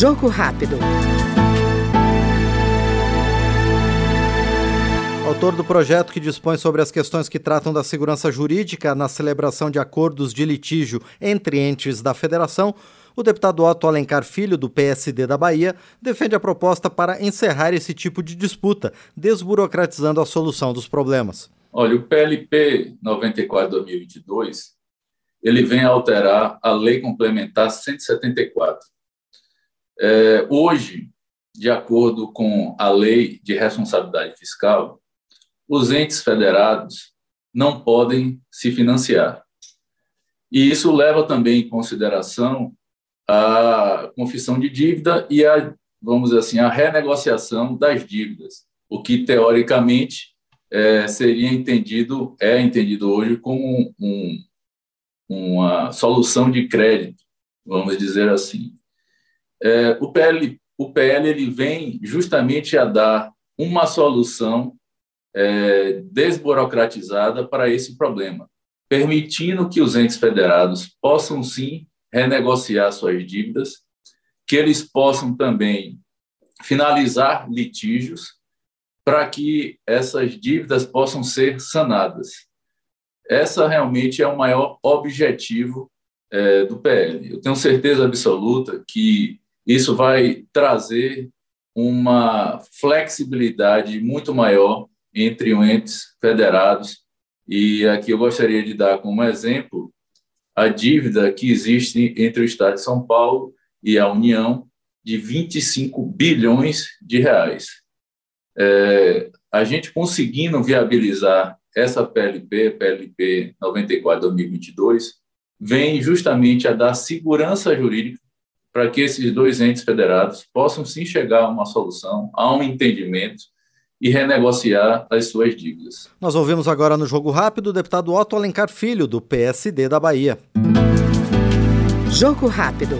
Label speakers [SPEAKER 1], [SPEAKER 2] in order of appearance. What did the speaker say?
[SPEAKER 1] Jogo rápido.
[SPEAKER 2] Autor do projeto que dispõe sobre as questões que tratam da segurança jurídica na celebração de acordos de litígio entre entes da federação, o deputado Otto Alencar Filho, do PSD da Bahia, defende a proposta para encerrar esse tipo de disputa, desburocratizando a solução dos problemas.
[SPEAKER 3] Olha, o PLP 94-2022 ele vem alterar a Lei Complementar 174. É, hoje, de acordo com a Lei de Responsabilidade Fiscal, os entes federados não podem se financiar. E isso leva também em consideração a confissão de dívida e a, vamos assim, a renegociação das dívidas, o que teoricamente é, seria entendido, é entendido hoje como um, uma solução de crédito, vamos dizer assim. É, o PL, o PL ele vem justamente a dar uma solução é, desburocratizada para esse problema, permitindo que os entes federados possam sim renegociar suas dívidas, que eles possam também finalizar litígios para que essas dívidas possam ser sanadas. Essa realmente é o maior objetivo é, do PL. Eu tenho certeza absoluta que isso vai trazer uma flexibilidade muito maior entre entes federados. E aqui eu gostaria de dar como exemplo a dívida que existe entre o Estado de São Paulo e a União de 25 bilhões de reais. É, a gente conseguindo viabilizar essa PLP, PLP 94-2022, vem justamente a dar segurança jurídica para que esses dois entes federados possam sim chegar a uma solução, a um entendimento e renegociar as suas dívidas.
[SPEAKER 2] Nós ouvimos agora no Jogo Rápido o deputado Otto Alencar Filho, do PSD da Bahia.
[SPEAKER 1] Jogo Rápido.